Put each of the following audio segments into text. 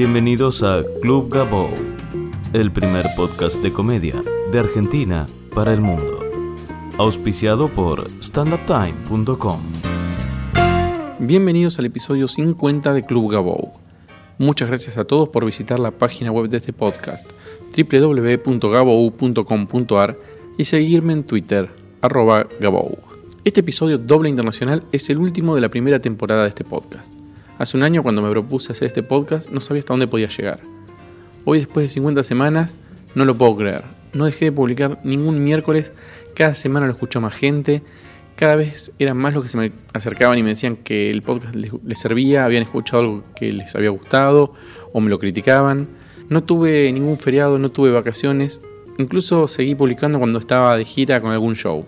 Bienvenidos a Club Gabo, el primer podcast de comedia de Argentina para el mundo. Auspiciado por standuptime.com. Bienvenidos al episodio 50 de Club Gabou. Muchas gracias a todos por visitar la página web de este podcast, www.gabou.com.ar y seguirme en Twitter, arroba Gabou. Este episodio doble internacional es el último de la primera temporada de este podcast. Hace un año cuando me propuse hacer este podcast no sabía hasta dónde podía llegar. Hoy después de 50 semanas no lo puedo creer. No dejé de publicar ningún miércoles, cada semana lo escuchó más gente, cada vez eran más los que se me acercaban y me decían que el podcast les, servía, habían escuchado algo que les había gustado o me lo criticaban. No tuve ningún feriado, no tuve vacaciones, incluso seguí publicando cuando estaba de gira con algún show.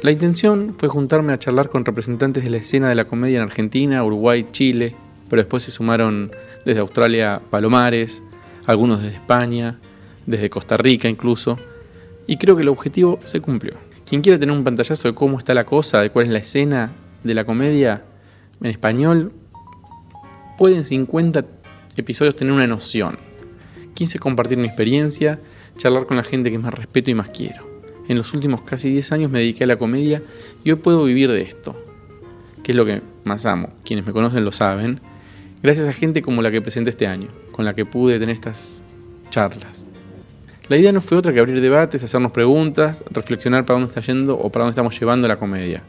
La intención fue juntarme a charlar con representantes de la escena de la comedia en Argentina, Uruguay, Chile, pero después se sumaron desde Australia Palomares, algunos desde España, desde Costa Rica incluso, y creo que el objetivo se cumplió. Quien quiera tener un pantallazo de cómo está la cosa, de cuál es la escena de la comedia en español, puede en 50 episodios tener una noción. Quise compartir mi experiencia, charlar con la gente que más respeto y más quiero. En los últimos casi 10 años me dediqué a la comedia y hoy puedo vivir de esto, que es lo que más amo. Quienes me conocen lo saben. Gracias a gente como la que presenté este año, con la que pude tener estas charlas. La idea no fue otra que abrir debates, hacernos preguntas, reflexionar para dónde está yendo o para dónde estamos llevando la comedia.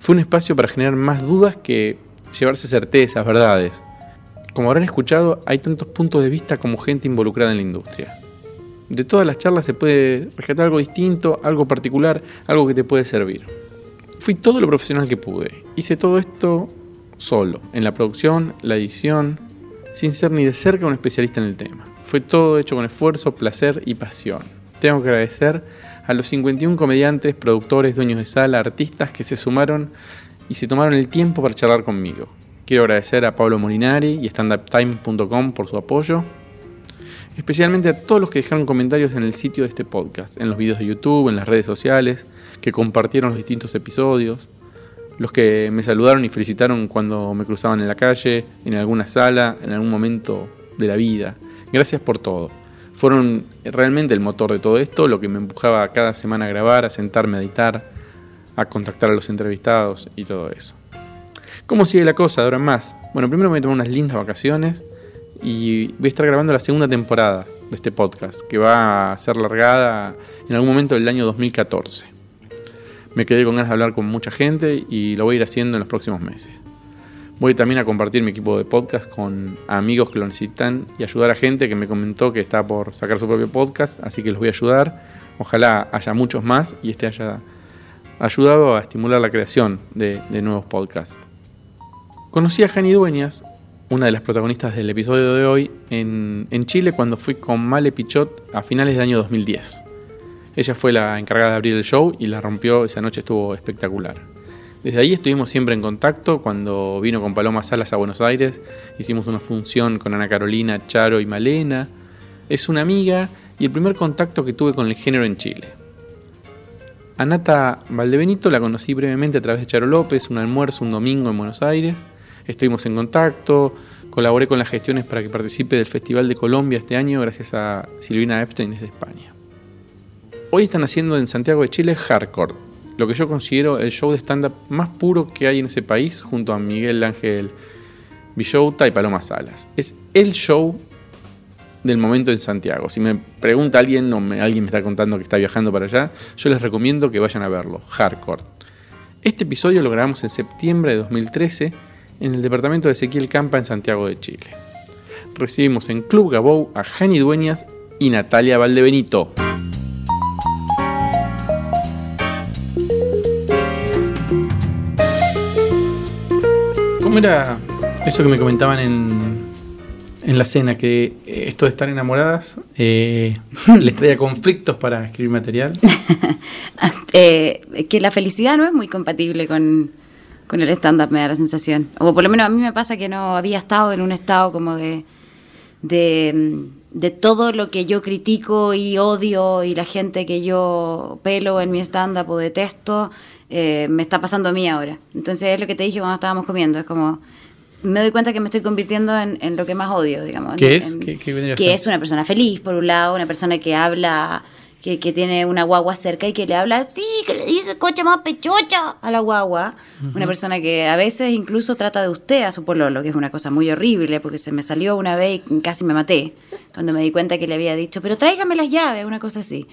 Fue un espacio para generar más dudas que llevarse certezas, verdades. Como habrán escuchado, hay tantos puntos de vista como gente involucrada en la industria de todas las charlas se puede rescatar algo distinto, algo particular, algo que te puede servir. Fui todo lo profesional que pude. Hice todo esto solo, en la producción, la edición, sin ser ni de cerca un especialista en el tema. Fue todo hecho con esfuerzo, placer y pasión. Tengo que agradecer a los 51 comediantes, productores, dueños de sala, artistas que se sumaron y se tomaron el tiempo para charlar conmigo. Quiero agradecer a Pablo Molinari y standuptime.com por su apoyo, especialmente a todos los que dejaron comentarios en el sitio de este podcast, en los videos de YouTube, en las redes sociales, que compartieron los distintos episodios, los que me saludaron y felicitaron cuando me cruzaban en la calle, en alguna sala, en algún momento de la vida. Gracias por todo. Fueron realmente el motor de todo esto, lo que me empujaba cada semana a grabar, a sentarme a editar, a contactar a los entrevistados y todo eso. ¿Cómo sigue la cosa ahora más? Bueno, primero me voy a tomar unas lindas vacaciones, y voy a estar grabando la segunda temporada de este podcast, que va a ser largada en algún momento del año 2014. Me quedé con ganas de hablar con mucha gente y lo voy a ir haciendo en los próximos meses. Voy también a compartir mi equipo de podcast con amigos que lo necesitan y ayudar a gente que me comentó que está por sacar su propio podcast, así que los voy a ayudar. Ojalá haya muchos más y este haya ayudado a estimular la creación de, de nuevos podcasts. Conocí a Jani Dueñas una de las protagonistas del episodio de hoy, en, Chile cuando fui con Male Pichot a finales del año 2010. Ella fue la encargada de abrir el show y la rompió, esa noche estuvo espectacular. Desde ahí estuvimos siempre en contacto, cuando vino con Paloma Salas a Buenos Aires, hicimos una función con Ana Carolina, Charo y Malena. Es una amiga y el primer contacto que tuve con el género en Chile. Anata Valdebenito la conocí brevemente a través de Charo López, un almuerzo un domingo en Buenos Aires estuvimos en contacto, colaboré con las gestiones para que participe del Festival de Colombia este año gracias a Silvina Epstein desde España. Hoy están haciendo en Santiago de Chile Hardcore, lo que yo considero el show de stand-up más puro que hay en ese país junto a Miguel Ángel Villota y Paloma Salas. Es el show del momento en Santiago. Si me pregunta alguien o alguien me está contando que está viajando para allá, yo les recomiendo que vayan a verlo, Hardcore. Este episodio lo grabamos en septiembre de 2013 en el departamento de Ezequiel Campa en Santiago de Chile. Recibimos en Club Gabou a Jani Dueñas y Natalia Valdebenito. ¿Cómo era eso que me comentaban en, en la cena? Que eh, esto de estar enamoradas eh, les traía conflictos para escribir material. Eh, que la felicidad no es muy compatible con, con el stand-up, me da la sensación. O por lo menos a mí me pasa que no había estado en un estado como de, de, todo lo que yo critico y odio y la gente que yo pelo en mi stand-up o detesto, eh, me está pasando a mí ahora. Entonces es lo que te dije cuando estábamos comiendo, es como me doy cuenta que me estoy convirtiendo en, en lo que más odio, digamos. ¿Qué en- es? en- ¿Qué- qué que es una persona feliz, por un lado, una persona que habla, que, que tiene una guagua cerca y que le habla así, que le dice cocha más pechocha a la guagua. Una persona que a veces incluso trata de usted a su pololo, que es una cosa muy horrible, porque se me salió una vez y casi me maté, cuando me di cuenta que le había dicho, pero tráigame las llaves, una cosa así.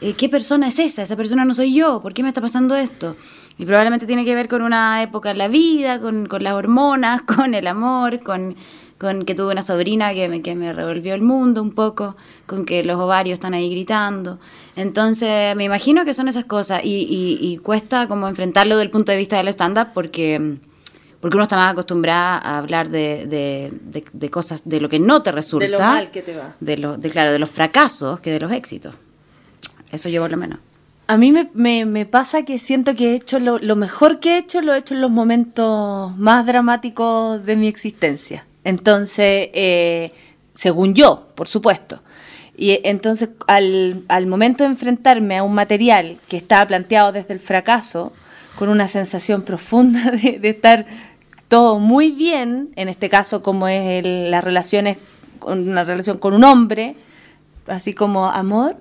Eh, ¿Qué persona es esa? Esa persona no soy yo. ¿Por qué me está pasando esto? Y probablemente tiene que ver con una época en la vida, con, con las hormonas, con el amor, con, con que tuve una sobrina que me, que me revolvió el mundo un poco, con que los ovarios están ahí gritando. Entonces, me imagino que son esas cosas y, y- y cuesta como enfrentarlo desde el punto de vista del stand-up porque, porque uno está más acostumbrado a hablar de, de- de- de cosas, de lo que no te resulta. De lo mal que te va. De, lo, de, claro, de los fracasos que de los éxitos. Eso yo por lo menos. A mí me, me- me pasa que siento que he hecho lo, lo mejor que he hecho, lo he hecho en los momentos más dramáticos de mi existencia. Entonces, eh, según yo, por supuesto. Y eh, entonces, al, al momento de enfrentarme a un material que estaba planteado desde el fracaso, con una sensación profunda de, de estar todo muy bien, en este caso como es el- las relaciones, con una relación con un hombre, así como amor,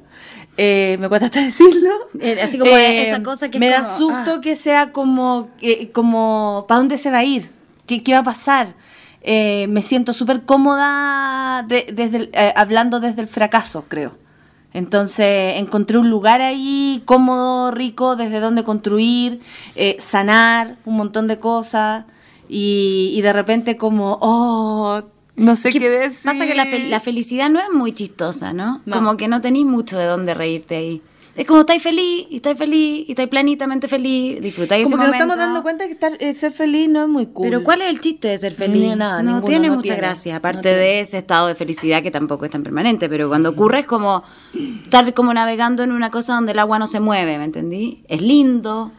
eh, me cuesta hasta decirlo. Eh, así como esa cosa que Me da susto ah. que sea como, como ¿para dónde se va a ir? ¿Qué, qué va a pasar? Eh, me siento súper cómoda de- desde el- eh, hablando desde el fracaso, creo. Entonces encontré un lugar ahí cómodo, rico, desde donde construir, eh, sanar un montón de cosas y, y de repente como, oh, no sé qué, decir. Pasa que la, fel- la felicidad no es muy chistosa, ¿no? No. Como que no tenéis mucho de dónde reírte ahí. Es como estáis feliz, y estáis feliz, y estáis planitamente feliz, disfrutáis Como ese que nos momento. estamos dando cuenta que estar, eh, ser feliz no es muy cool. Pero ¿cuál es el chiste de ser feliz? Ni nada, no ninguno, tiene no mucha tiene, gracia, no aparte tiene. de ese estado de felicidad que tampoco es tan permanente, pero cuando ocurre es como estar como navegando en una cosa donde el agua no se mueve, ¿me entendí? Es lindo,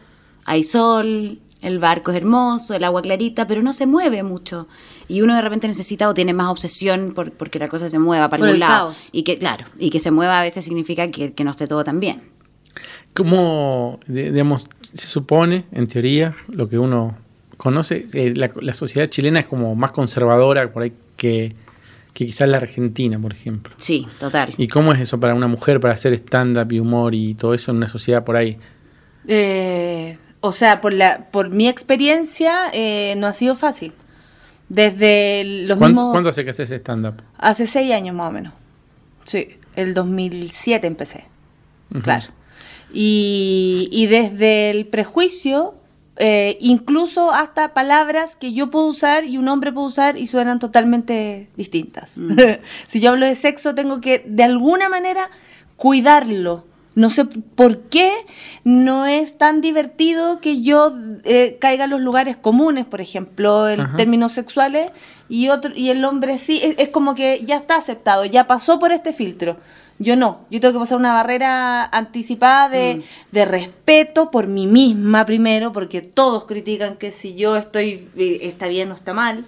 hay sol, el barco es hermoso, el agua clarita, pero no se mueve mucho. Y uno de repente necesita o tiene más obsesión por, porque la cosa se mueva para Por algún el lado. caos. Y que, claro, y que se mueva a veces significa que, que no esté todo tan bien. ¿Cómo, de- digamos, se supone, en teoría, lo que uno conoce, eh, la, la sociedad chilena es como más conservadora por ahí que, que quizás la argentina, por ejemplo? Sí, total. ¿Y cómo es eso para una mujer, para hacer stand-up y humor y todo eso en una sociedad por ahí? Eh, o sea, por, la, por mi experiencia eh, no ha sido fácil. Desde los ¿Cuánto, mismos... cuánto hace que haces stand-up? Hace seis años más o menos. Sí, el 2007 empecé. Ujú. Claro. Y, y desde el prejuicio, eh, incluso hasta palabras que yo puedo usar y un hombre puede usar y suenan totalmente distintas. si yo hablo de sexo, tengo que de alguna manera cuidarlo. No sé por qué no es tan divertido que yo eh, caiga en los lugares comunes, por ejemplo, en Ajá. términos sexuales, y otro y el hombre sí, es, es como que ya está aceptado, ya pasó por este filtro. Yo no, yo tengo que pasar una barrera anticipada de, de respeto por mí misma primero, porque todos critican que si yo estoy, eh, está bien o está mal.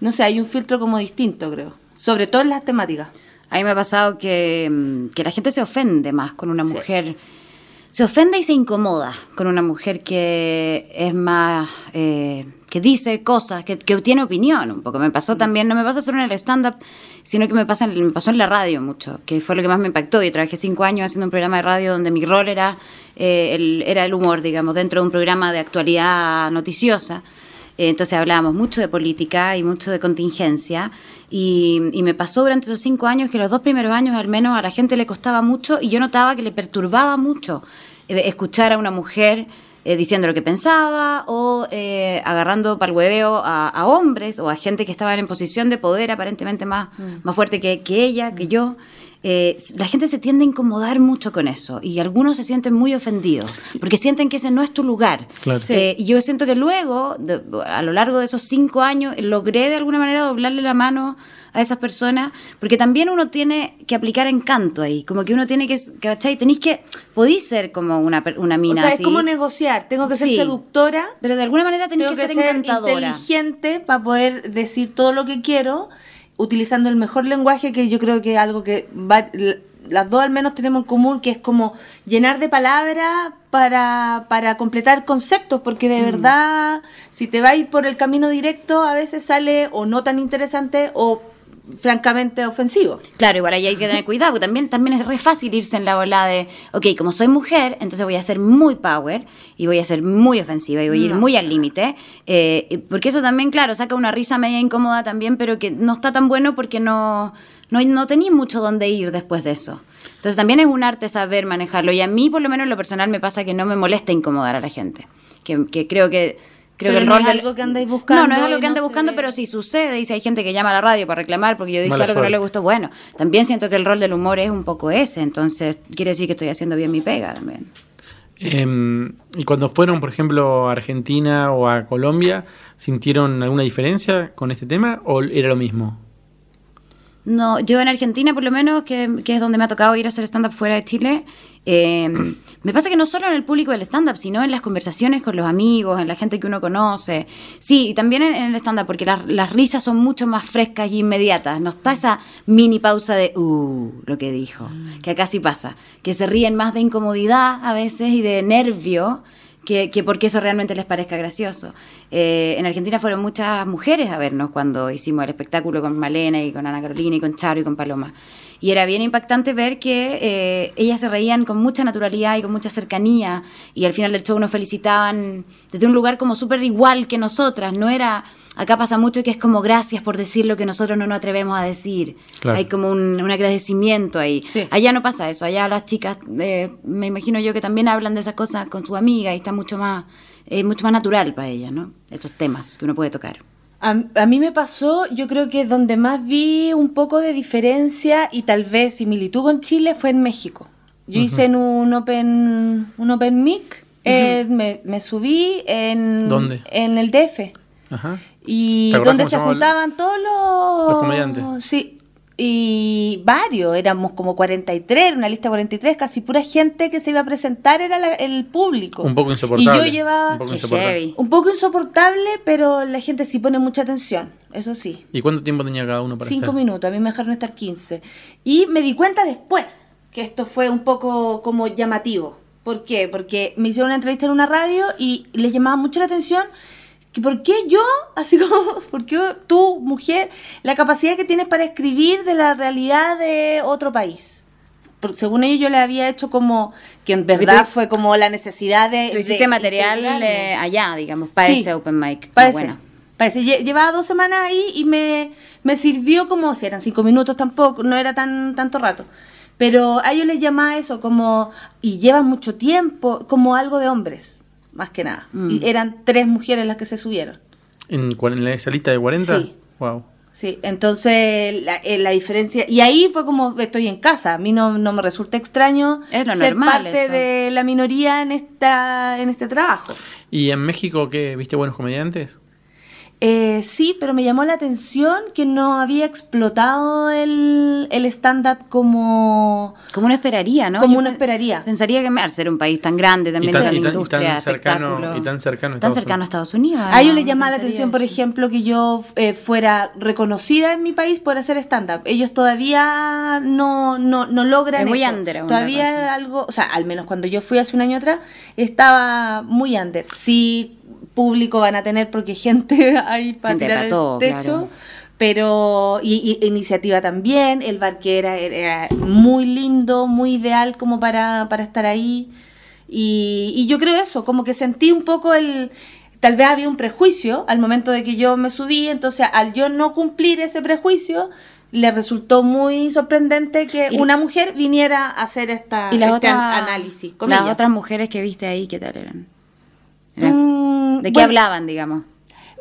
No sé, hay un filtro como distinto, creo. Sobre todo en las temáticas. A mí me ha pasado que, mm, que la gente se ofende más con una Sí. mujer. Se ofende y se incomoda con una mujer que es más. eh, que dice cosas, que, que tiene opinión un poco. Me pasó también, no me pasa solo en el stand-up, sino que me, pasa en- me pasó en la radio mucho, que fue lo que más me impactó. Yo trabajé cinco años haciendo un programa de radio donde mi rol era, eh, el, era el humor, digamos, dentro de un programa de actualidad noticiosa. Eh, Entonces hablábamos mucho de política y mucho de contingencia. Y, y me pasó durante esos cinco años que los dos primeros años al menos a la gente le costaba mucho y yo notaba que le perturbaba mucho eh, escuchar a una mujer eh, diciendo lo que pensaba o eh, agarrando para el hueveo a, a hombres o a gente que estaban en posición de poder aparentemente más, más fuerte que, que ella, que yo. Eh, la gente se tiende a incomodar mucho con eso y algunos se sienten muy ofendidos porque sienten que ese no es tu lugar. Claro. Sí. Eh, y yo siento que luego, de- a lo largo de esos cinco años, logré de alguna manera doblarle la mano a esas personas, porque también uno tiene que aplicar encanto ahí, como que uno tiene que, ¿cachai? Tenéis que, podéis ser como una, per- una O mina sea, así, es como negociar. Tengo que ser Sí. seductora, pero de alguna manera tenéis tengo que, que, ser ser encantadora. inteligente para poder decir todo lo que quiero, utilizando el mejor lenguaje, que yo creo que es algo que va- las dos al menos tenemos en común, que es como llenar de palabras para, para completar conceptos, porque de verdad, si te vas por el camino directo, a veces sale o no tan interesante o francamente ofensivo. Claro, igual ahí hay que tener cuidado, porque también, también es re fácil irse en la bola de, ok, como soy mujer, entonces voy a ser muy power y voy a ser muy ofensiva y voy a ir No. muy al límite, eh, porque eso también, claro, saca una risa media incómoda también, pero que no está tan bueno porque no, no, no tenéis mucho donde ir después de eso. Entonces también es un arte saber manejarlo y a mí, por lo menos en lo personal, me pasa que no me molesta incomodar a la gente, que, que creo que... Creo Pero que el no rol es del- algo que andáis buscando No, no es algo que ande no buscando, pero si sucede y si hay gente que llama a la radio para reclamar porque yo dije Mala algo que no le gustó, bueno, también siento que el rol del humor es un poco ese, entonces quiere decir que estoy haciendo bien mi pega también. Em, y cuando fueron, por ejemplo, a Argentina o a Colombia, ¿sintieron alguna diferencia con este tema o era lo mismo? No, yo en Argentina por lo menos, que, que es donde me ha tocado ir a hacer stand-up fuera de Chile, eh, me pasa que no solo en el público del stand-up, sino en las conversaciones con los amigos, en la gente que uno conoce. Sí, y también en, en el stand-up, porque las, las risas son mucho más frescas y inmediatas. No está esa mini pausa de, uh, lo que dijo, que acá sí pasa, que se ríen más de incomodidad a veces y de nervio que, que porque eso realmente les parezca gracioso. Eh, en Argentina fueron muchas mujeres a vernos cuando hicimos el espectáculo con Malena y con Ana Carolina y con Charo y con Paloma. Y era bien impactante ver que eh, ellas se reían con mucha naturalidad y con mucha cercanía y al final del show nos felicitaban desde un lugar como súper igual que nosotras. No era, acá pasa mucho que es como gracias por decir lo que nosotros no nos atrevemos a decir. Claro. Hay como un, un agradecimiento ahí. Sí. Allá no pasa eso, allá las chicas, eh, me imagino yo que también hablan de esas cosas con su amiga y está mucho más, eh, mucho más natural para ellas, ¿no? Estos temas que uno puede tocar. A, a mí me pasó, yo creo que donde más vi un poco de diferencia y tal vez similitud con Chile fue en México. Yo hice en un open, un open mic, eh, me, me subí en, ¿Dónde? en el DF. Ajá. Y ¿Te acordás donde se el- juntaban todos los... Los comediantes. Sí. Y varios, éramos como 43, era una lista de 43, casi pura gente que se iba a presentar era la- el público. Un poco insoportable. Y yo llevaba... Un poco insoportable. Un poco insoportable, pero la gente sí pone mucha atención, eso sí. ¿Y cuánto tiempo tenía cada uno para Cinco hacer? minutos, a mí me dejaron estar 15. Y me di cuenta después que esto fue un poco como llamativo. ¿Por qué? Porque me hicieron una entrevista en una radio y les llamaba mucho la atención por qué yo, así como, por qué tú, mujer, la capacidad que tienes para escribir de la realidad de otro país. Según ellos yo le había hecho como, que en verdad tú- fue como la necesidad de... Tú de hiciste material eh, allá, digamos, para Sí, ese open mic. para Ah, ese, bueno. Llevaba dos semanas ahí y me, me sirvió como, si eran cinco minutos tampoco, no era tan tanto rato. Pero a ellos les llamaba eso como, y llevan mucho tiempo, como algo de hombres, más que nada. Mm. Y eran tres mujeres las que se subieron. ¿En, en esa lista de 40? Sí. Wow. Sí, entonces la, eh, la diferencia, y ahí fue como estoy en casa, a mí no, no me resulta extraño Es lo ser parte eso. de la minoría en esta en este trabajo. ¿Y en México qué? ¿Viste buenos comediantes? Eh, sí, pero me llamó la atención que no había explotado el, el stand-up como... Como uno esperaría, ¿no? Como Yo uno pe- esperaría. Pensaría que al ser un país tan grande también tan- con y tan- y industria, tan cercano- espectáculo. y tan cercano a Tan Estados cercano a Estados Unidos. A ellos les llamaba no la atención, por ejemplo, que yo eh, fuera reconocida en mi país por hacer stand-up. Ellos todavía no, no, no logran Es muy eso. under la Todavía algo, o sea, al menos cuando yo fui hace un año atrás, estaba muy under. Sí, público van a tener porque gente ahí para Gente tirar para el todo, techo. claro. Pero, y, y iniciativa también, el bar que era, era muy lindo, muy ideal como para, para estar ahí. Y, y yo creo eso, como que sentí un poco el... Tal vez había un prejuicio al momento de que yo me subí, entonces al yo no cumplir ese prejuicio, le resultó muy sorprendente que Y- una mujer viniera a hacer esta, Y las este otras, an- análisis. las comillas. otras mujeres que viste ahí, ¿qué tal eran? Eran- Mm, ¿De qué bueno, hablaban, digamos?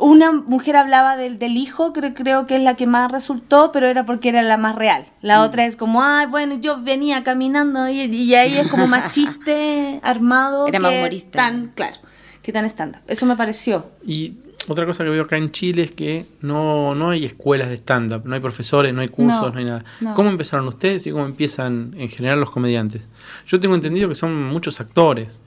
Una mujer hablaba del, del hijo, creo, creo que es la que más resultó, pero era porque era la más real. Mm. La otra es como, ay, bueno, yo venía caminando y, y ahí es como más chiste armado. Era más humorista. Tan, claro, que tan estándar. Eso me pareció. Y Otra cosa que veo acá en Chile es que no, no hay escuelas de stand-up, no hay profesores, no hay cursos, no, No, hay nada. no. ¿Cómo empezaron ustedes y cómo empiezan en general los comediantes? Yo tengo entendido que son muchos actores.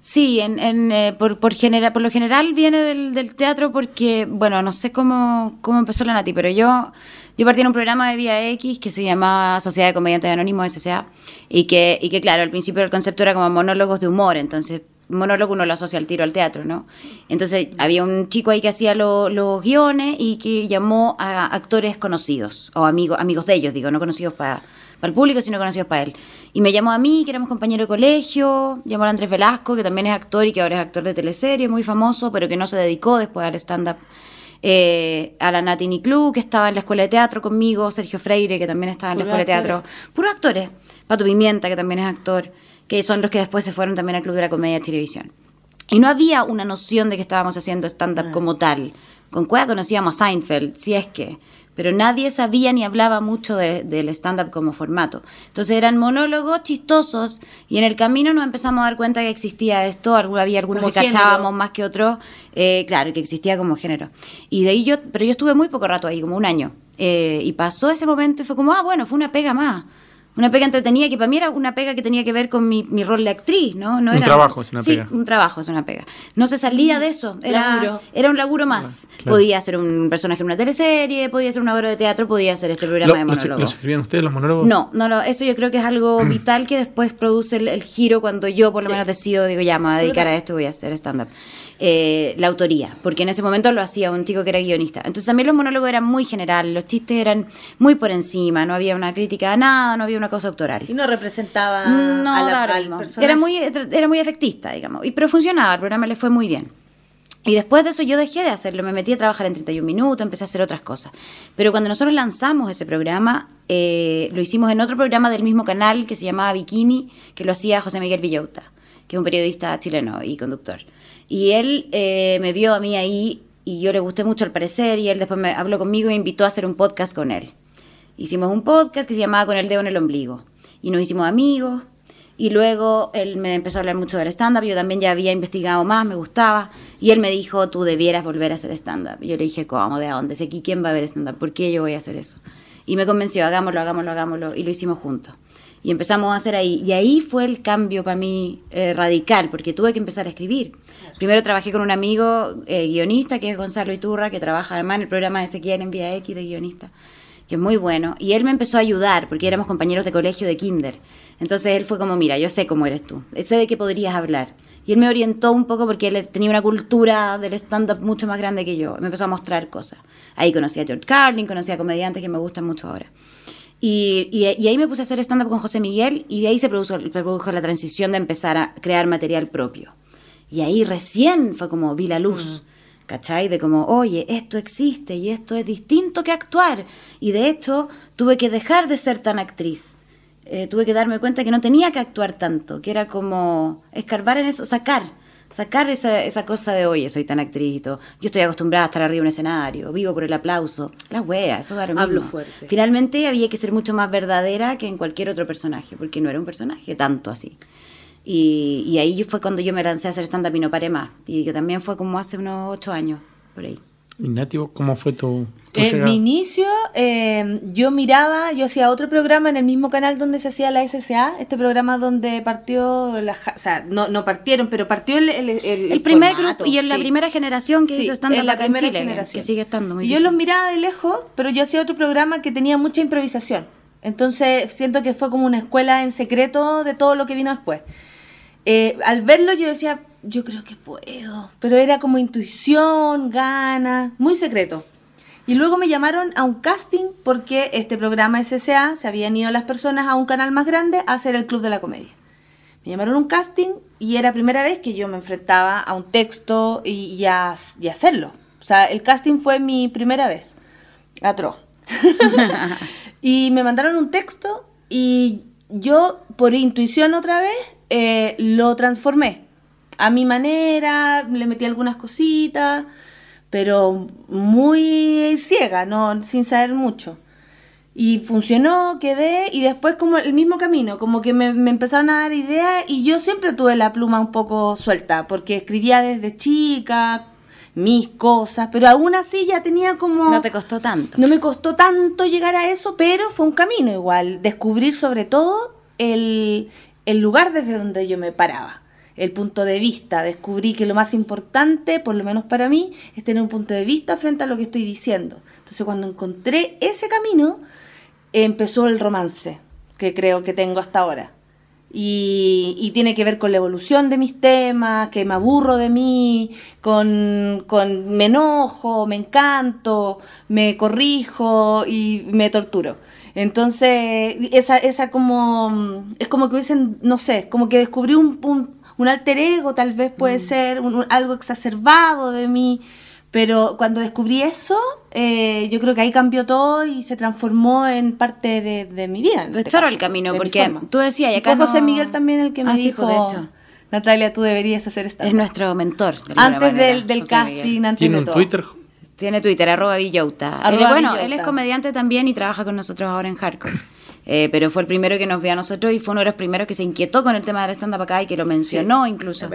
Sí, en, en, eh, por, por, genera- por lo general viene del, del teatro porque, bueno, no sé cómo, cómo empezó la Nati, pero yo, yo partí en un programa de Vía X que se llamaba Sociedad de Comediantes Anónimos, SCA, y que, y que claro, al principio el concepto era como monólogos de humor, entonces monólogo uno lo asocia al tiro al teatro, ¿no? Entonces había un chico ahí que hacía lo- los guiones y que llamó a actores conocidos, o amigos, amigos de ellos, digo, no conocidos para el público, sino conocidos para él. Y me llamó a mí, que éramos compañeros de colegio, llamó a Andrés Velasco, que también es actor y que ahora es actor de teleserie, muy famoso, pero que no se dedicó después al stand-up. Eh, a la Nati Niclú, que estaba en la escuela de teatro conmigo, Sergio Freire, que también estaba en la escuela de teatro. Puros actores. Pato Pimienta, que también es actor, que son los que después se fueron también al Club de la Comedia de Televisión. Y no había una noción de que estábamos haciendo stand-up como tal. Con Cueva conocíamos a Seinfeld, si es que. Pero nadie sabía ni hablaba mucho de- del stand-up como formato. Entonces eran monólogos chistosos y en el camino nos empezamos a dar cuenta que existía esto. Había algunos Como que género. cachábamos más que otros. eh, claro, que existía como género. Y de ahí yo, pero yo estuve muy poco rato ahí, como un año. Eh, y pasó ese momento y fue como, ah, bueno, fue una pega más. Una pega entretenida que para mí era una pega que tenía que ver con mi, mi rol de actriz, ¿no? no Un era, trabajo es una sí, pega. un trabajo es una pega. No se salía de eso. Era, Laburo. era un laburo más. Claro. Podía ser un personaje en una teleserie, podía ser una obra de teatro, podía ser este programa Lo- de los, monólogo. los escribían ustedes los monólogos? No, no, lo- eso yo creo que es algo vital que después produce el, el giro cuando yo por lo menos decido, digo, ya me voy a dedicar a esto y voy a hacer stand-up. Eh, la autoría, porque en ese momento lo hacía un chico que era guionista. Entonces también los monólogos eran muy generales, los chistes eran muy por encima, no había una crítica a nada, no había una cosa autoral. Y no representaba No, a la, al personaje. Era muy, era muy efectista, digamos. Y, pero funcionaba, el programa le fue muy bien. Y después de eso yo dejé de hacerlo, me metí a trabajar en 31 minutos, empecé a hacer otras cosas. Pero cuando nosotros lanzamos ese programa, eh, lo hicimos en otro programa del mismo canal que se llamaba Bikini, que lo hacía José Miguel Villauta, que es un periodista chileno y conductor. Y él eh, me vio a mí ahí y yo le gusté mucho al parecer y él después me habló conmigo e invitó a hacer un podcast con él. Hicimos un podcast que se llamaba Con el dedo en el ombligo. Y nos hicimos amigos. Y luego él me empezó a hablar mucho del stand-up. Yo también ya había investigado más, me gustaba. Y él me dijo, tú debieras volver a hacer stand-up. Y yo le dije, ¿cómo? ¿De dónde? Sé aquí quién va a ver stand-up. ¿Por qué yo voy a hacer eso? Y me convenció, hagámoslo, hagámoslo, hagámoslo. Y lo hicimos juntos. Y empezamos a hacer ahí. Y ahí fue el cambio para mí eh, radical, porque tuve que empezar a escribir. Primero trabajé con un amigo eh, guionista, que es Gonzalo Iturra, que trabaja además en el programa de Ezequiel en Vía X de guionista que es muy bueno, y él me empezó a ayudar, porque éramos compañeros de colegio de kinder. Entonces él fue como, mira, yo sé cómo eres tú, sé de qué podrías hablar. Y él me orientó un poco porque él tenía una cultura del stand-up mucho más grande que yo. Me empezó a mostrar cosas. Ahí conocí a George Carlin, conocí a comediantes que me gustan mucho ahora. Y, y- y ahí me puse a hacer stand-up con José Miguel y de ahí se produjo, se produjo la transición de empezar a crear material propio. Y ahí recién fue como vi la luz. ¿Cachai? De como, oye, esto existe y esto es distinto que actuar. Y de hecho, tuve que dejar de ser tan actriz. Eh, tuve que darme cuenta que no tenía que actuar tanto, que era como escarbar en eso, sacar, sacar esa, esa cosa de, oye, soy tan actriz y todo. Yo estoy acostumbrada a estar arriba de un escenario, vivo por el aplauso. Las weas, eso da lo Hablo mismo. fuerte. Finalmente había que ser mucho más verdadera que en cualquier otro personaje, porque no era un personaje tanto así. Y, y ahí fue cuando yo me lancé a hacer stand-up y no paré más. Y que también fue como hace unos ocho años, por ahí. ¿Y Nati, vos cómo fue tu, tu En llegada? mi inicio, eh, yo miraba, yo hacía otro programa en el mismo canal donde se hacía la SSA, este programa donde partió, la, o sea, no, no partieron, pero partió el, el, el- El primer formato, grupo y en la primera generación que Sí, hizo stand-up en la acá en primera Chile, que- generación. que sigue estando muy Y yo los miraba de lejos, pero yo hacía otro programa que tenía mucha improvisación. Entonces siento que fue como una escuela en secreto de todo lo que vino después. Eh, al verlo yo decía, yo creo que puedo, pero era como intuición, ganas, muy secreto. Y luego me llamaron a un casting porque este programa SSA se habían ido las personas a un canal más grande a hacer el Club de la Comedia. Me llamaron a un casting y era primera vez que yo me enfrentaba a un texto y, y a, y hacerlo. O sea, el casting fue mi primera vez. Atroz. y me mandaron un texto y yo, por intuición otra vez, eh, lo transformé. A mi manera, le metí algunas cositas, pero muy ciega, no, sin saber mucho. Y funcionó, quedé, y después como el mismo camino, como que me, me empezaron a dar ideas y yo siempre tuve la pluma un poco suelta, porque escribía desde chica, mis cosas, pero aún así ya tenía como... No te costó tanto. No me costó tanto llegar a eso, pero fue un camino igual. Descubrir sobre todo el, el lugar desde donde yo me paraba el punto de vista. Descubrí que lo más importante, por lo menos para mí, es tener un punto de vista frente a lo que estoy diciendo. Entonces cuando encontré ese camino, empezó el romance que creo que tengo hasta ahora. Y, tiene que ver con la evolución de mis temas, que me aburro de mí, con, con me enojo, me encanto, me corrijo y me torturo. Entonces, esa, esa como, es como que hubiesen, no sé, como que descubrí un, un, un alter ego, tal vez puede mm. ser algo exacerbado de mí, pero cuando descubrí eso, eh, yo creo que ahí cambió todo y se transformó en parte de, mi vida. Este el camino, porque tú decías, y acá José Miguel también el que me ah, dijo, de hecho. Natalia, tú deberías hacer esta. Es nuestro mentor. antes del, del casting, antes ¿Tiene un Twitter? Tiene Twitter, arroba Villauta. bueno, él es comediante también y trabaja con nosotros ahora en Hardcore. Eh, pero fue el primero que nos vio a nosotros y fue uno de los primeros que se inquietó con el tema del stand-up acá y que lo mencionó incluso.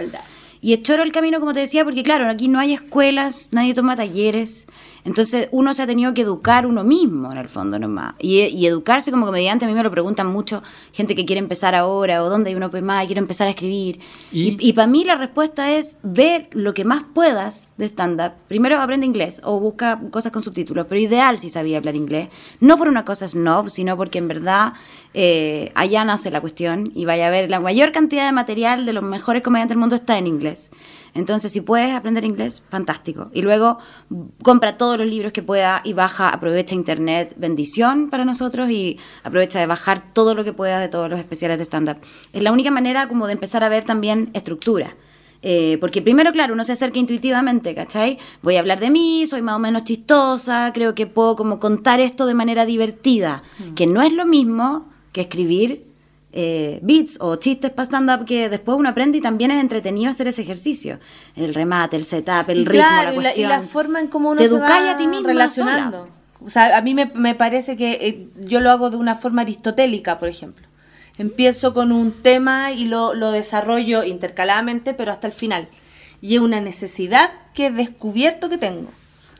Y es choro el camino, como te decía, porque claro, aquí no hay escuelas, nadie toma talleres. Entonces uno se ha tenido que educar uno mismo en el fondo nomás. Y, y educarse como comediante, a mí me lo preguntan mucho gente que quiere empezar ahora o dónde hay uno pues más y quiere empezar a escribir. Y, para mí la respuesta es ver lo que más puedas de stand-up. Primero aprende inglés o busca cosas con subtítulos, pero ideal si sabía hablar inglés. No por una cosa snob, sino porque en verdad eh, allá nace la cuestión y vaya a ver la mayor cantidad de material de los mejores comediantes del mundo está en inglés. Entonces, si puedes aprender inglés, fantástico. Y luego compra todos los libros que pueda y baja, aprovecha Internet, bendición para nosotros y aprovecha de bajar todo lo que pueda de todos los especiales de stand-up. Es la única manera como de empezar a ver también estructura. Eh, porque primero, claro, uno se acerca intuitivamente, ¿cachai? Voy a hablar de mí, soy más o menos chistosa, creo que puedo como contar esto de manera divertida, mm. que no es lo mismo que escribir eh, beats o chistes para stand-up que después uno aprende y también es entretenido hacer ese ejercicio. El remate, el setup, el ritmo, la cuestión. Y la, forma en cómo uno se va a ti mismo relacionando. O sea, a mí me, me parece que eh, yo lo hago de una forma aristotélica, por ejemplo. Empiezo con un tema y lo, lo desarrollo intercaladamente, pero hasta el final. Y es una necesidad que he descubierto que tengo.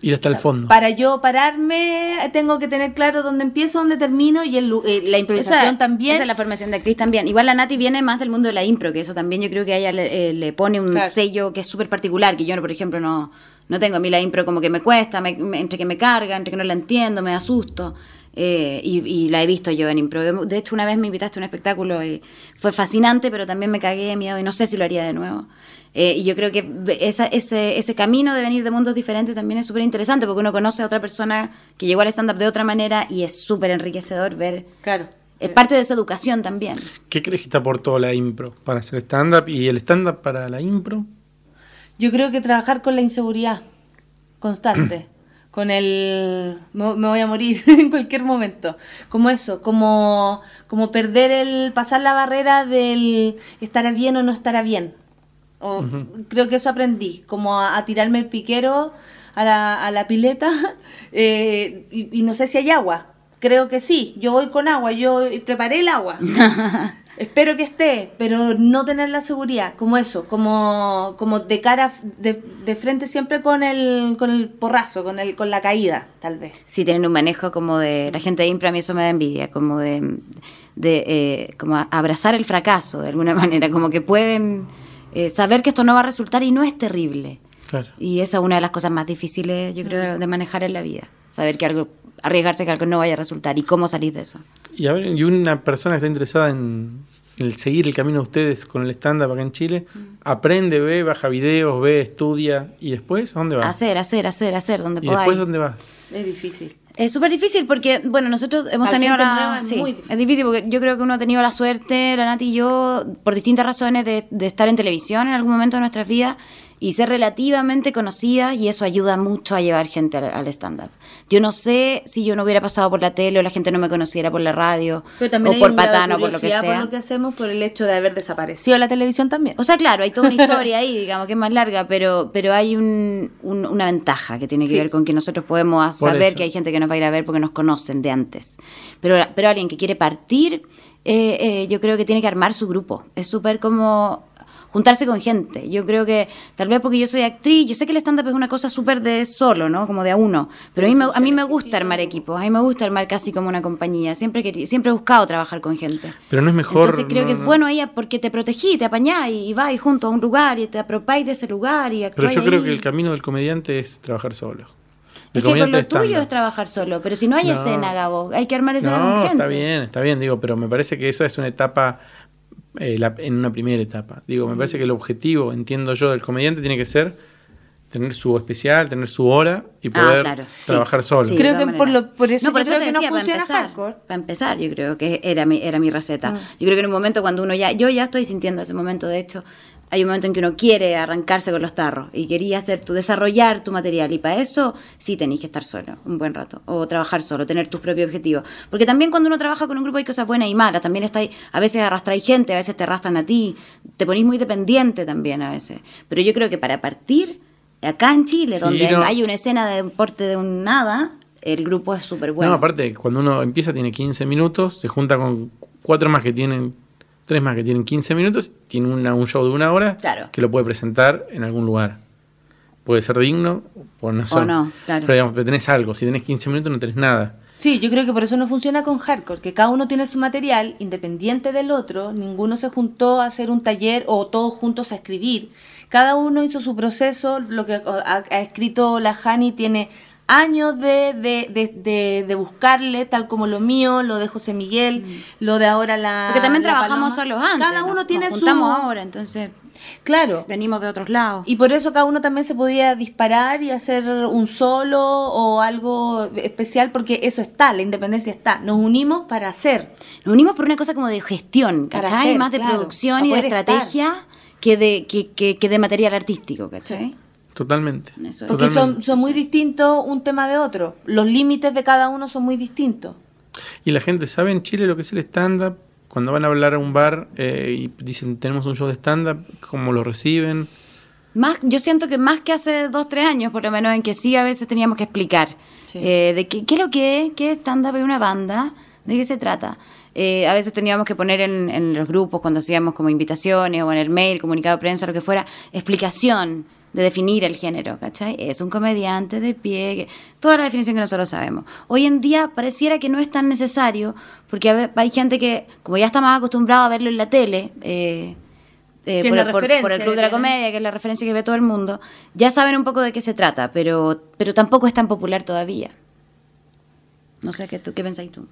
Ir hasta el fondo. Para yo pararme, tengo que tener claro dónde empiezo, dónde termino y el, eh, la improvisación también. Esa es la formación de actriz también. Igual la Nati viene más del mundo de la impro, que eso también yo creo que a ella le, eh, pone un sello que es súper particular, que yo, por ejemplo, no, no tengo. A mí la impro como que me cuesta, entre que me carga, entre que no la entiendo, me asusto. Eh, y, y, la he visto yo en impro. De hecho, una vez me invitaste a un espectáculo y fue fascinante, pero también me cagué de miedo y no sé si lo haría de nuevo. Eh, y yo creo que esa, ese, ese camino de venir de mundos diferentes también es súper interesante porque uno conoce a otra persona que llegó al stand-up de otra manera y es súper enriquecedor ver. Claro. Es parte de esa educación también. ¿Qué crees que te aportó la impro para hacer stand-up y el stand-up para la impro? Yo creo que trabajar con la inseguridad constante. con el me, voy a morir en cualquier momento como eso como como perder el pasar la barrera del estará bien o no estará bien Creo que eso aprendí, como a, tirarme el piquero a la, a la pileta eh, y, no sé si hay agua. Creo que sí, yo voy con agua, yo preparé el agua. Espero que esté, pero no tener la seguridad, como eso, como, como de cara, de, de, frente siempre con el, con el porrazo, con, el, con la caída, tal vez. Sí, tienen un manejo como de, la gente de Impra a mí eso me da envidia, como de, de eh, como abrazar el fracaso de alguna manera, como que pueden eh, saber que esto no va a resultar y no es terrible. Y esa es una de las cosas más difíciles, yo creo, de manejar en la vida. Saber que algo, arriesgarse que algo no vaya a resultar y cómo salir de eso. Y, a ver, y una persona que está interesada en, el seguir el camino de ustedes con el stand-up acá en Chile, mm. aprende, ve, baja videos, ve, estudia y después, ¿a dónde va? Hacer, hacer, hacer, hacer, donde ¿Y después dónde vas? Es difícil. Es súper difícil porque, bueno, nosotros hemos tenido la... Es, sí, es difícil porque yo creo que uno ha tenido la suerte, la Nati y yo, por distintas razones, de, de estar en televisión en algún momento de nuestras vidas y ser relativamente conocida y eso ayuda mucho a llevar gente al, stand-up. Yo no sé si yo no hubiera pasado por la tele o la gente no me conociera por la radio o por patano o por lo que sea. por lo que hacemos por el hecho de haber desaparecido la televisión también. O sea, claro, hay toda una historia ahí, digamos, que es más larga, pero, pero hay un, una ventaja que tiene que ver con que nosotros podemos saber que hay gente que nos va a ir a ver porque nos conocen de antes. Pero, pero alguien que quiere partir, eh, eh, yo creo que tiene que armar su grupo. Es súper como juntarse con gente. Yo creo que, tal vez porque yo soy actriz, yo sé que el stand-up es una cosa súper de solo, ¿no? Como de a uno. Pero a mí, me, a mí me gusta armar equipos, a mí me gusta armar casi como una compañía. Siempre, querí- siempre he buscado trabajar con gente. Pero no es mejor. Entonces creo no, que es no. bueno ahí porque te protegí, te apañás y, y vais juntos a un lugar y te apropáis de ese lugar y Pero yo creo ahí. que el camino del comediante es trabajar solo. Es que con lo tuyo es trabajar solo, pero si no hay No. escena, Gabo, hay que armar escena con gente. está bien, está bien, digo, pero me parece que eso es una etapa, eh, la- en una primera etapa. Digo, me parece que el objetivo, entiendo yo, del comediante tiene que ser tener su especial, tener su hora y Ah, poder claro, sí. trabajar solo. Sí, Creo que por lo- por eso yo creo te que no decía, para funciona empezar, hardcore. Para empezar, yo creo que era mi, era mi receta. Yo creo que en un momento cuando uno ya, yo ya estoy sintiendo ese momento, de hecho, hay un momento en que uno quiere arrancarse con los tarros y quería hacer tu, desarrollar tu material y para eso sí tenéis que estar solo un buen rato o trabajar solo, tener tus propios objetivos. Porque también cuando uno trabaja con un grupo hay cosas buenas y malas, también está ahí- a veces arrastráis gente, a veces te arrastran a ti, te ponís muy dependiente también a veces. Pero yo creo que para partir, acá en Chile, Sí, donde no. hay una escena de porte de un nada, el grupo es súper bueno. No, aparte, cuando uno empieza tiene 15 minutos, se junta con cuatro más que tienen, tres más que tienen 15 minutos, tiene una- un show de una hora Claro. que lo puede presentar en algún lugar. Puede ser digno o no. ser. no, claro. Pero digamos, pero tenés algo, si tenés 15 minutos no tenés nada. Sí, yo creo que por eso no funciona con hardcore, que cada uno tiene su material independiente del otro, ninguno se juntó a hacer un taller o todos juntos a escribir. Cada uno hizo su proceso, lo que ha, ha escrito la Hani tiene años de, de, de, de- buscarle, tal como lo mío, lo de José Miguel, lo de ahora la... Porque también la trabajamos Paloma. solos antes. Cada ¿no? uno tiene Nos su... juntamos ahora, entonces Claro. venimos de otros lados. Y por eso cada uno también se podía disparar y hacer un solo o algo especial, porque eso está, la independencia está. Nos unimos para hacer. Nos unimos por una cosa como de gestión, Para ¿cachai? hacer, Más de claro, producción para y de estrategia que de, que, que, que de material artístico, ¿cachai? Totalmente. Eso es. Porque son, Totalmente. son muy distintos un tema de otro. Los límites de cada uno son muy distintos. Y la gente sabe en Chile lo que es el stand-up. Cuando van a hablar a un bar eh, y dicen tenemos un show de stand-up, ¿cómo lo reciben? Más, yo siento que más que hace dos, tres años, por lo menos, en que sí a veces teníamos que explicar Sí. eh, de qué, qué es lo que es, qué es stand-up es una banda, de qué se trata. Eh, a veces teníamos que poner en, en los grupos, cuando hacíamos como invitaciones o en el mail, comunicado de prensa, lo que fuera, explicación de definir el género, ¿cachai? Es un comediante de pie, que- toda la definición que nosotros sabemos. Hoy en día pareciera que no es tan necesario, porque hay gente que, como ya está más acostumbrado a verlo en la tele, eh, eh, por, la el- por- referencia por el Club de la. Comedia, que es la referencia que ve todo el mundo, ya saben un poco de qué se trata, pero, pero tampoco es tan popular todavía. No sé, ¿qué, tú, qué pensáis tú?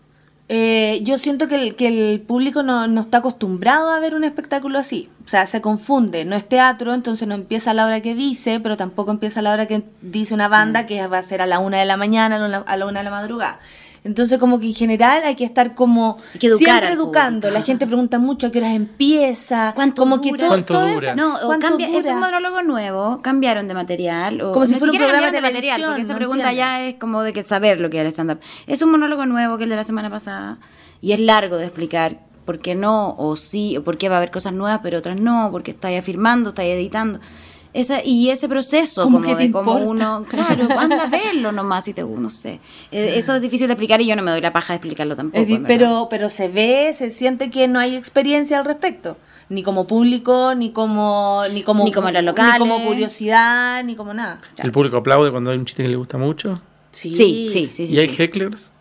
Eh, yo siento que el, que el público no, no está acostumbrado a ver un espectáculo así. O sea, se confunde. No es teatro, entonces no empieza a la hora que dice, pero tampoco empieza a la hora que dice una Mm. banda que va a ser a la una de la mañana, a la, a la una de la madrugada. Entonces, como que en general hay que estar como que educar siempre educando. La gente pregunta mucho a qué horas empieza. ¿Cuánto como que dura? todo, ¿Cuánto todo dura? eso. No, o ¿cuánto cambia, es dura? un monólogo nuevo, cambiaron de material. O, Como si fuera un programa de material, porque esa no pregunta entiendo. ya es como de que saber lo que es el stand-up. Es un monólogo nuevo que el de la semana pasada, y es largo de explicar por qué no, o sí, o por qué va a haber cosas nuevas, pero otras no, porque estáis afirmando, estáis editando. Esa, y ese proceso ¿Cómo como que de importa? uno, claro, anda a verlo nomás si te no sé. Eh, Eso es difícil de explicar y yo no me doy la paja de explicarlo tampoco. Es pero, pero se ve, se siente que no hay experiencia al respecto. Ni como público, ni como, ni como, Ni como en los locales. Ni como curiosidad, ni como nada. ¿El público aplaude cuando hay un chiste que le gusta mucho? Sí, sí, sí. sí, ¿Y hay sí. hecklers?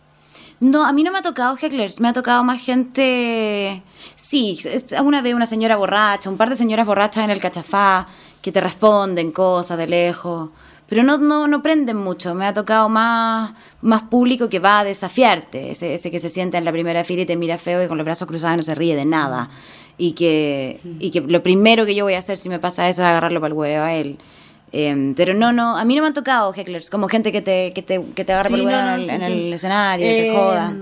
No, a mí no me ha tocado hecklers, me ha tocado más gente... Sí, es- una vez una señora borracha, un par de señoras borrachas en el cachafá que te responden cosas de lejos, pero no, no, no prenden mucho, me ha tocado más, más público que va a desafiarte, ese, ese que se sienta en la primera fila y te mira feo y con los brazos cruzados no se ríe de nada. Y que, y que lo primero que yo voy a hacer si me pasa eso es agarrarlo para el huevo a él. Eh, pero no, no, a mí no me han tocado hecklers, como gente que te, que te, que te agarra por el huevo no, no, en, el, en escenario, y te Eh, joda.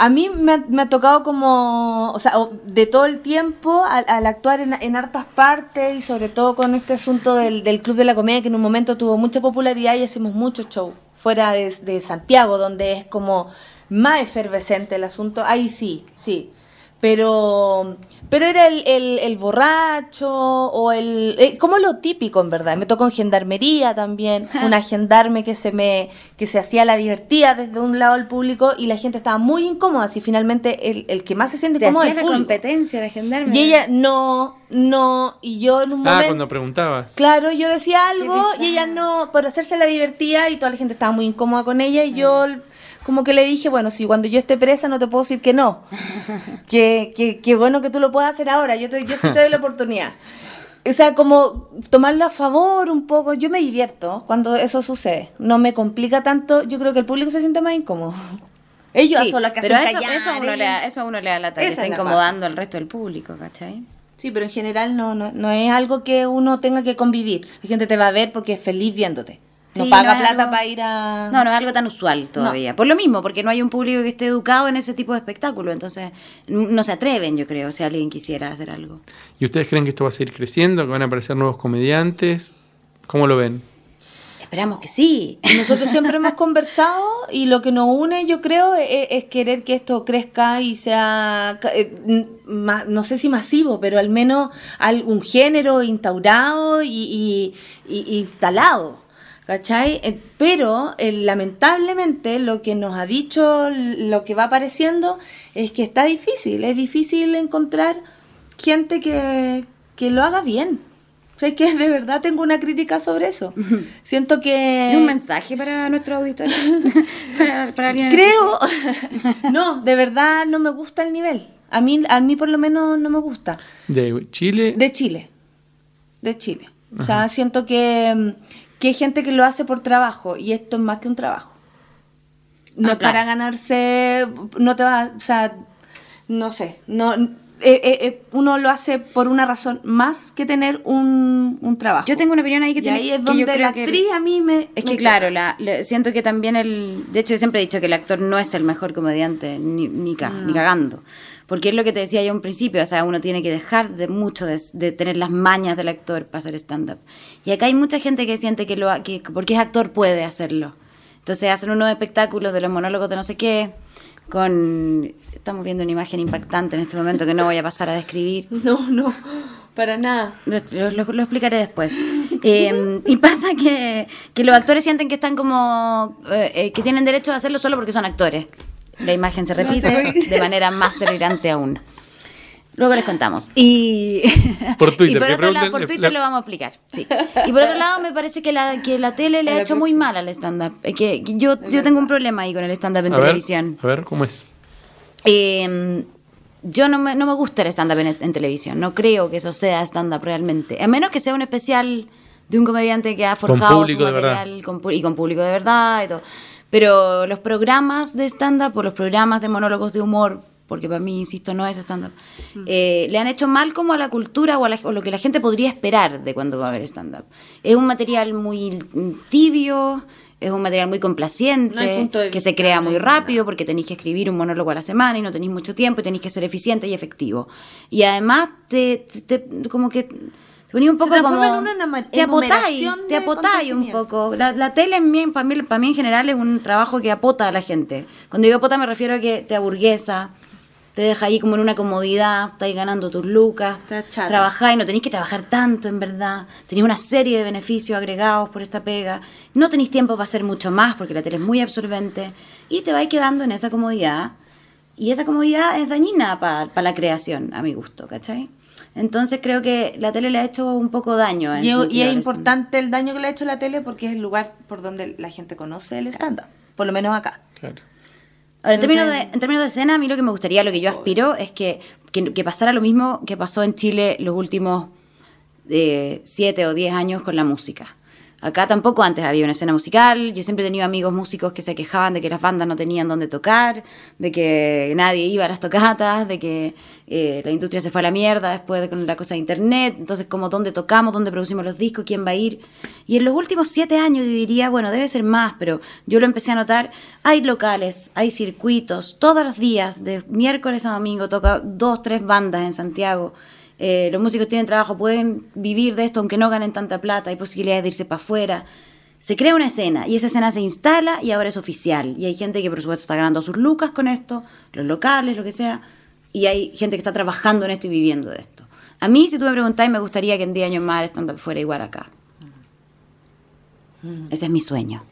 A mí me ha, me ha tocado como, o sea, de todo el tiempo al, al actuar en, hartas partes y sobre todo con este asunto del, del Club de la Comedia que en un momento tuvo mucha popularidad y hacemos muchos shows fuera de Santiago donde es como más efervescente el asunto, ahí sí, sí. Pero pero era el, el, el borracho o el eh, como lo típico en verdad me tocó en gendarmería también una gendarme que se me que se hacía la divertida desde un lado del público y la gente estaba muy incómoda así finalmente el, el que más se siente hacía es la el público. competencia la gendarme. y ella no no y yo en un Ah, momento cuando preguntabas. Claro, yo decía algo y ella no, por hacerse la divertida y toda la gente estaba muy incómoda con ella y yo como que le dije, bueno, si cuando yo esté presa no te puedo decir que no. que, que, que bueno que tú lo puedas hacer ahora, yo, te, yo sí te doy la oportunidad. O sea, como tomarlo a favor un poco, yo me divierto cuando eso sucede, no me complica tanto, yo creo que el público se siente más incómodo. Ellos Sí, son las que pero hacen eso, callar, eso, uno le, da- eso uno le da la que está es la incomodando al resto del público, ¿cachai? Sí, pero en general no, no, no es algo que uno tenga que convivir. La gente te va a ver porque es feliz viéndote. No Sí, paga no es plata algo- para ir a... No, no es algo tan usual todavía. Por lo mismo, porque no hay un público que esté educado en ese tipo de espectáculo. Entonces, no se atreven, yo creo, si alguien quisiera hacer algo. ¿Y ustedes creen que esto va a seguir creciendo? ¿Que van a aparecer nuevos comediantes? ¿Cómo lo ven? Esperamos que sí. Nosotros siempre hemos conversado y lo que nos une, yo creo, es, es querer que esto crezca y sea, eh, ma- no sé si masivo, pero al menos algún género instaurado y, y- y- instalado. ¿Cachai? Eh, Pero eh, lamentablemente lo que nos ha dicho, lo que va apareciendo, es que está difícil. Es difícil encontrar gente que, que lo haga bien. O sea, es que de verdad tengo una crítica sobre eso. Siento que... ¿Es un mensaje para nuestro auditorio? para, para alguien en Creo, no, de verdad no me gusta el nivel. A mí, a mí por lo menos no me gusta. ¿De Chile? De Chile, de Chile. O sea, siento que, mm, que hay gente que lo hace por trabajo y esto es más que un trabajo. No Ah, es para ganarse, no te va, o sea, no sé, no, eh, eh, eh, uno lo hace por una razón más que tener un, un trabajo. Yo tengo una opinión ahí que y tiene ahí es que donde yo creo la que- actriz a mí me... Es me que claro, la, siento que también el... De hecho, yo siempre he dicho que el actor no es el mejor comediante, ni, ni, ca- ni cagando. Porque es lo que te decía yo en principio, o sea, uno tiene que dejar de mucho de, de tener las mañas del actor para hacer stand-up. Y acá hay mucha gente que siente que, lo, que porque es actor puede hacerlo. Entonces hacen unos espectáculos de los monólogos de no sé qué, con... Estamos viendo una imagen impactante en este momento que no voy a pasar a describir. No, no, para nada. Lo, lo- lo- lo explicaré después. Eh, y pasa que, que los actores sienten que están como. eh, eh, que tienen derecho a hacerlo solo porque son actores. La imagen se repite de manera más delirante aún. Luego les contamos. Y Por Twitter, y por otro lado, por Twitter la- lo vamos a explicar. Sí. Y por otro lado, me parece que la, que la tele le A ha hecho muy mal al stand-up. Es que que yo, yo tengo un problema ahí con el stand-up en a ver, televisión. a ver, ¿cómo es? Eh, yo no me, no me gusta el stand-up en, en televisión. No creo que eso sea stand-up realmente. A menos que sea un especial de un comediante que ha forjado su material con y con público de verdad y todo. Pero los programas de stand-up o los programas de monólogos de humor, porque para mí, insisto, no es stand-up, eh, le han hecho mal como a la cultura o a, la- o lo que la gente podría esperar de cuando va a haber stand-up. Es un material muy tibio, es un material muy complaciente, No que se crea muy rápido porque tenéis que escribir un monólogo a la semana y no tenéis mucho tiempo y tenéis que ser eficiente y efectivo. Y además te, te- te- como que te ponía un Se poco como transforma en una te apotáis, te apotáis un poco. La, la tele en mí, para mí, para mí en general es un trabajo que apota a la gente. Cuando digo apota me refiero a que te aburguesa, te deja ahí como en una comodidad, estáis ganando tus lucas, trabajáis, no tenéis que trabajar tanto en verdad, tenéis una serie de beneficios agregados por esta pega, no tenéis tiempo para hacer mucho más porque la tele es muy absorbente y te vais quedando en esa comodidad y esa comodidad es dañina para la creación, a mi gusto, ¿cachai? Entonces creo que la tele le ha hecho un poco daño. en Y, y es importante el daño que le ha hecho la tele porque es el lugar por donde la gente conoce el stand-up. Por lo menos acá. Claro. Ahora, en términos, de, en términos de escena, a mí lo que me gustaría, lo que yo aspiro, es que, que, que pasara lo mismo que pasó en Chile los últimos eh, siete o diez años con la música. Acá tampoco antes había una escena musical. Yo siempre he tenido amigos músicos que se quejaban de que las bandas no tenían dónde tocar, de que nadie iba a las tocatas, de que eh, la industria se fue a la mierda después de con la cosa de internet. Entonces, como dónde tocamos, dónde producimos los discos, quién va a ir. Y en los últimos siete años yo diría, bueno, debe ser más, pero yo lo empecé a notar. Hay locales, hay circuitos, todos los días, de miércoles a domingo, toca dos, tres bandas en Santiago. Eh, los músicos tienen trabajo, pueden vivir de esto aunque no ganen tanta plata, hay posibilidades de irse para afuera. Se crea una escena y esa escena se instala y ahora es oficial. Y hay gente que por supuesto está ganando sus lucas con esto, los locales, lo que sea. Y hay gente que está trabajando en esto y viviendo de esto. A mí, si tú me preguntáis, me gustaría que en 10 años más el stand-up fuera igual acá. Ese es mi sueño.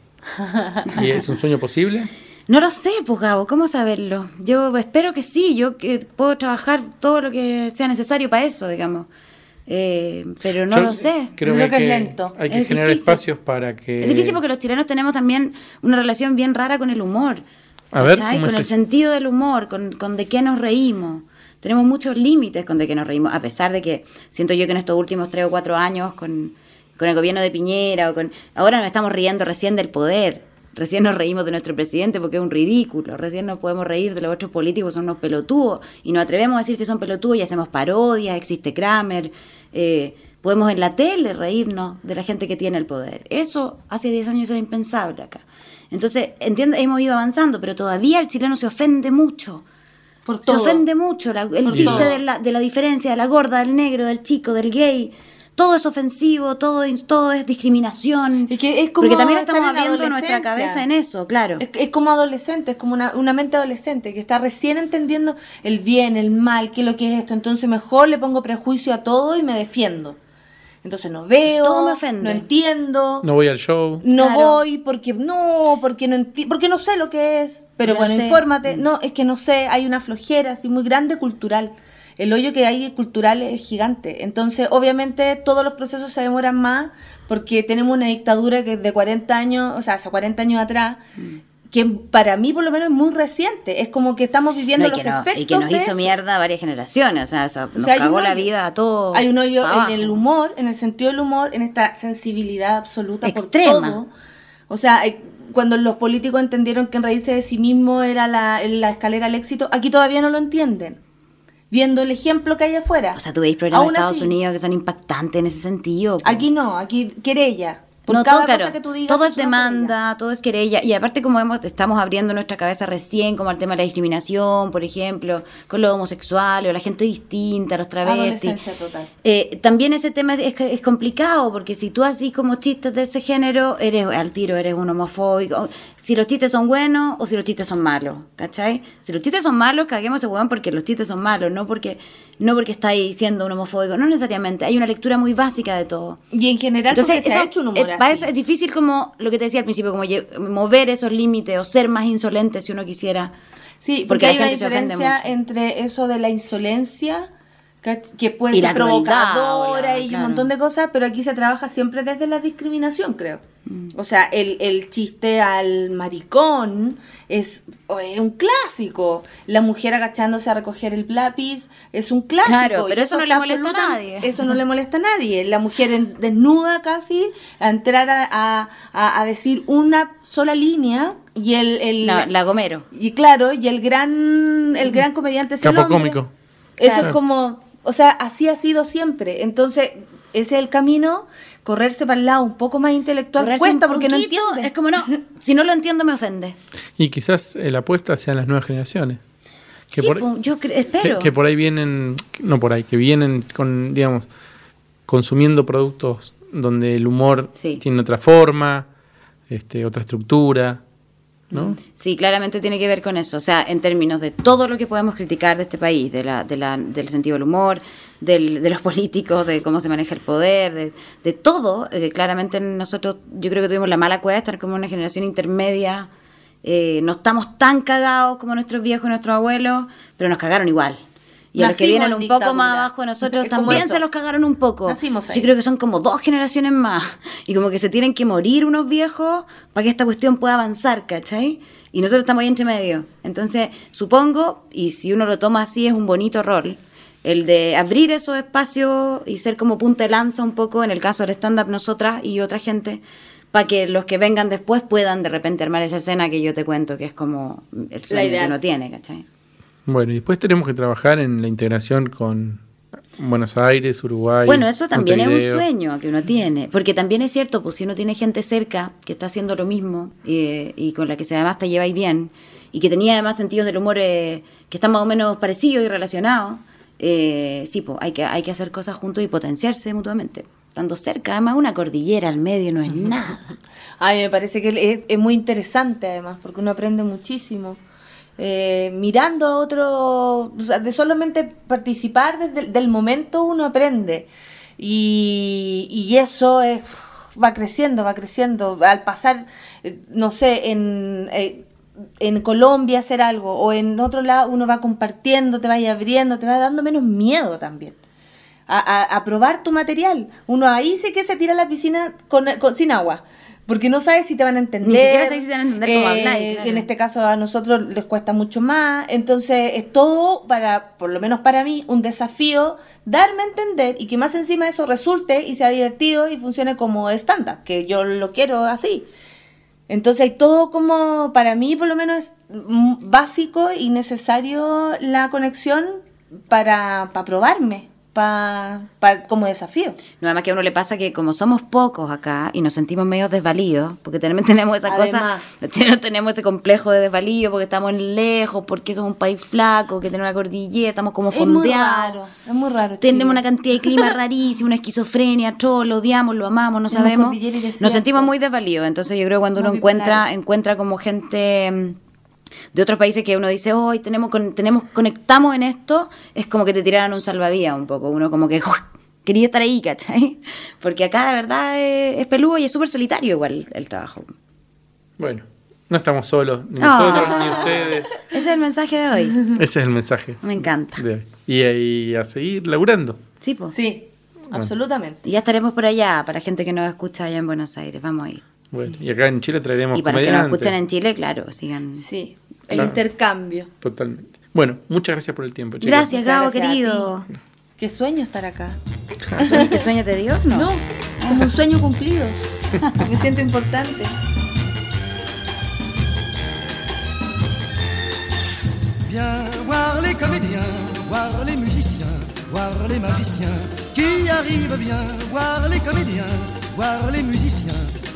¿Y es un sueño posible? No lo sé, pues Gabo, ¿cómo saberlo? Yo espero que sí, yo que puedo trabajar todo lo que sea necesario para eso, digamos. Eh, pero no Yo lo sé. Creo, Creo que, es lento. Hay que Es generar difícil. espacios para que... Es difícil porque los chilenos tenemos también una relación bien rara con el humor. A ver, ¿cachai? ¿cómo con es el eso? sentido del humor, con, con de qué nos reímos. Tenemos muchos límites con de qué nos reímos, a pesar de que siento yo que en estos últimos tres o cuatro años con, con el gobierno de Piñera o con ahora nos estamos riendo recién del poder. Recién nos reímos de nuestro presidente porque es un ridículo. Recién nos podemos reír de los otros políticos, son unos pelotudos. Y nos atrevemos a decir que son pelotudos y hacemos parodias, existe Kramer. eh, podemos en la tele reírnos de la gente que tiene el poder. Eso hace 10 años era impensable acá. Entonces, entiendo, hemos ido avanzando, pero todavía el chileno se ofende mucho. Por Se todo. ofende mucho la- el Por chiste todo. de la, de la diferencia de la gorda, del negro, del chico, del gay. Todo es ofensivo, todo, es- todo es discriminación. Es que es como Porque también estamos abriendo nuestra cabeza en eso, claro. Es, es como adolescente, es como una, una mente adolescente que está recién entendiendo el bien, el mal, qué es lo que es esto. Entonces mejor le pongo prejuicio a todo y me defiendo. Entonces no veo, todo me ofende. no entiendo, No voy al show. no Claro. voy porque no, porque no enti- porque no sé lo que es. Pero Yo no bueno, sé. infórmate. No, es que no sé, hay una flojera así muy grande cultural. El hoyo que hay cultural es gigante. Entonces, obviamente, todos los procesos se demoran más porque tenemos una dictadura que es de 40 años, o sea, hace 40 años atrás, Mm. Que para mí por lo menos es muy reciente. Es como que estamos viviendo No, los no- efectos y que nos de hizo eso. mierda varias generaciones. O sea, nos sea, cagó la vida a todos. Hay un hoyo en el humor, en el sentido del humor, en esta sensibilidad absoluta Extrema. por todo. O sea, eh, cuando los políticos entendieron que en reírse de sí mismo era la, la escalera al éxito, aquí todavía no lo entienden. Viendo el ejemplo que hay afuera. O sea, tú veis programas de Estados así, Unidos que son impactantes en ese sentido. Aquí no, aquí querella. Por No, cada todo, claro, cosa que tú digas. todo es una demanda, todo es querella. Y aparte, como hemos, estamos abriendo nuestra cabeza recién, como al tema de la discriminación, por ejemplo, con los homosexuales o la gente distinta, los travestis. Total. Eh, también ese tema es, es complicado, porque si tú así como chistes de ese género, eres al tiro, eres un homofóbico. Si los chistes son buenos o si los chistes son malos, ¿cachai? Si los chistes son malos, caguemos ese weón porque los chistes son malos, no porque, no porque estáis siendo un homofóbico, no necesariamente. Hay una lectura muy básica de todo. Y en general se eso, ha hecho un humor eh, para eso es difícil como lo que te decía al principio, como mover esos límites o ser más insolente si uno quisiera. Sí, porque porque, hay una se diferencia entre eso de la insolencia, que, puede Y ser crueldad, provocadora la- y claro. un montón de cosas, pero aquí se trabaja siempre desde la discriminación, creo. Mm. O sea, el, el chiste al maricón es, es un clásico. La mujer agachándose a recoger el lápiz es un clásico. Claro, pero eso no le molesta a nadie. Eso no le molesta a nadie. La mujer en- desnuda casi a entrar a, a- decir una sola línea y el... el La, la Gomero. y claro, y el gran, el gran comediante es el Capo hombre. cómico. Eso Claro. es como, o sea, así ha sido siempre. Entonces, ese es el camino, correrse para el lado un poco más intelectual Correrse cuesta un porque no entiende. Es como no, si no lo entiendo me ofende. Y quizás eh, la apuesta sean las nuevas generaciones. Que, sí, por, yo cre- que, por ahí vienen, no por ahí, que vienen con, digamos, consumiendo productos donde el humor Sí. tiene otra forma, este, otra estructura, ¿no? Sí, claramente tiene que ver con eso. O sea, en términos de todo lo que podemos criticar de este país, de la, de la, del sentido del humor, del, de los políticos, de cómo se maneja el poder, de, de todo, eh, claramente nosotros, yo creo que tuvimos la mala cueva de estar como una generación intermedia. eh, no estamos tan cagados como nuestros viejos y nuestros abuelos, pero nos cagaron igual. Y a los que vienen en un poco más abajo de nosotros Es también se los cagaron un poco. Nacimos Yo ahí. creo que son como dos generaciones más. Y como que se tienen que morir unos viejos para que esta cuestión pueda avanzar, ¿cachai? Y nosotros estamos ahí entre medio. Entonces, supongo, y si uno lo toma así, es un bonito rol, el de abrir esos espacios y ser como punta de lanza un poco, en el caso del stand-up nosotras y otra gente, para que los que vengan después puedan de repente armar esa escena que yo te cuento, que es como el sueño que uno tiene, ¿cachai? Bueno, y después tenemos que trabajar en la integración con Buenos Aires, Uruguay. Bueno, eso también es un sueño que uno tiene, porque también es cierto, pues si uno tiene gente cerca que está haciendo lo mismo eh, y con la que se además te lleváis bien y que tenía además sentidos del humor eh, que están más o menos parecidos y relacionados, eh, sí, pues hay que, hay que hacer cosas juntos y potenciarse mutuamente. Estando cerca, además una cordillera al medio no es nada. A mí me parece que es, es muy interesante además, porque uno aprende muchísimo. Eh, mirando a otro, o sea, de solamente participar desde el del momento uno aprende. Y, eso es, va creciendo, va creciendo. Al pasar, eh, no sé, en, eh, en Colombia hacer algo o en otro lado uno va compartiendo, te va abriendo, te va dando menos miedo también. A, probar tu material. Uno ahí sí que se tira a la piscina con- sin agua. Porque no sabes si te van a entender. Ni siquiera sabes si te van a entender cómo Eh, habláis, claro. En este caso a nosotros les cuesta mucho más. Entonces es todo para, por lo menos para mí, un desafío darme a entender y que más encima de eso resulte y sea divertido y funcione como estándar, que yo lo quiero así. Entonces hay todo como, para mí por lo menos es básico y necesario la conexión para, para probarme, para- como desafío. No, además que a uno le pasa que como somos pocos acá y nos sentimos medio desvalidos, porque tenemos, tenemos esa Además. cosa, no tenemos ese complejo de desvalido porque estamos lejos, porque somos un país flaco, que tiene una cordillera, estamos como Es muy fondeados. raro, es muy raro. Tenemos Chile. una cantidad de clima rarísimo, una esquizofrenia, todo lo odiamos, lo amamos, no Tenemos sabemos. Nos sentimos muy desvalidos. Entonces yo creo que cuando Somos uno encuentra, bipolares. encuentra como gente mm, de otros países que uno dice, hoy tenemos, con- tenemos, conectamos en esto, es como que te tiraran un salvavidas un poco. Uno como que quería estar ahí, ¿cachai? Porque acá de verdad es, es peludo y es súper solitario igual el trabajo. Bueno, no estamos solos, ni Ah. nosotros, ni ustedes. Ese es el mensaje de hoy. Ese es el mensaje Me encanta. de hoy. Y, y a seguir laburando. Sí, pues. Sí, absolutamente. Y ya estaremos por allá, para gente que nos escucha allá en Buenos Aires. Vamos a ir. Bueno, y acá en Chile traeremos Y para que nos escuchan en Chile, claro, sigan. Sí, el Claro. intercambio. Totalmente. Bueno, muchas gracias por el tiempo, chicos. Gracias, Gabo, querido. Qué sueño estar acá. ¿Qué sueño, qué sueño te dio? No. No, como un sueño cumplido. Me siento importante. Viens voir les comédiens, voir les musiciens, voir les magiciens qui arrivent. Viens voir les comédiens, voir les musiciens,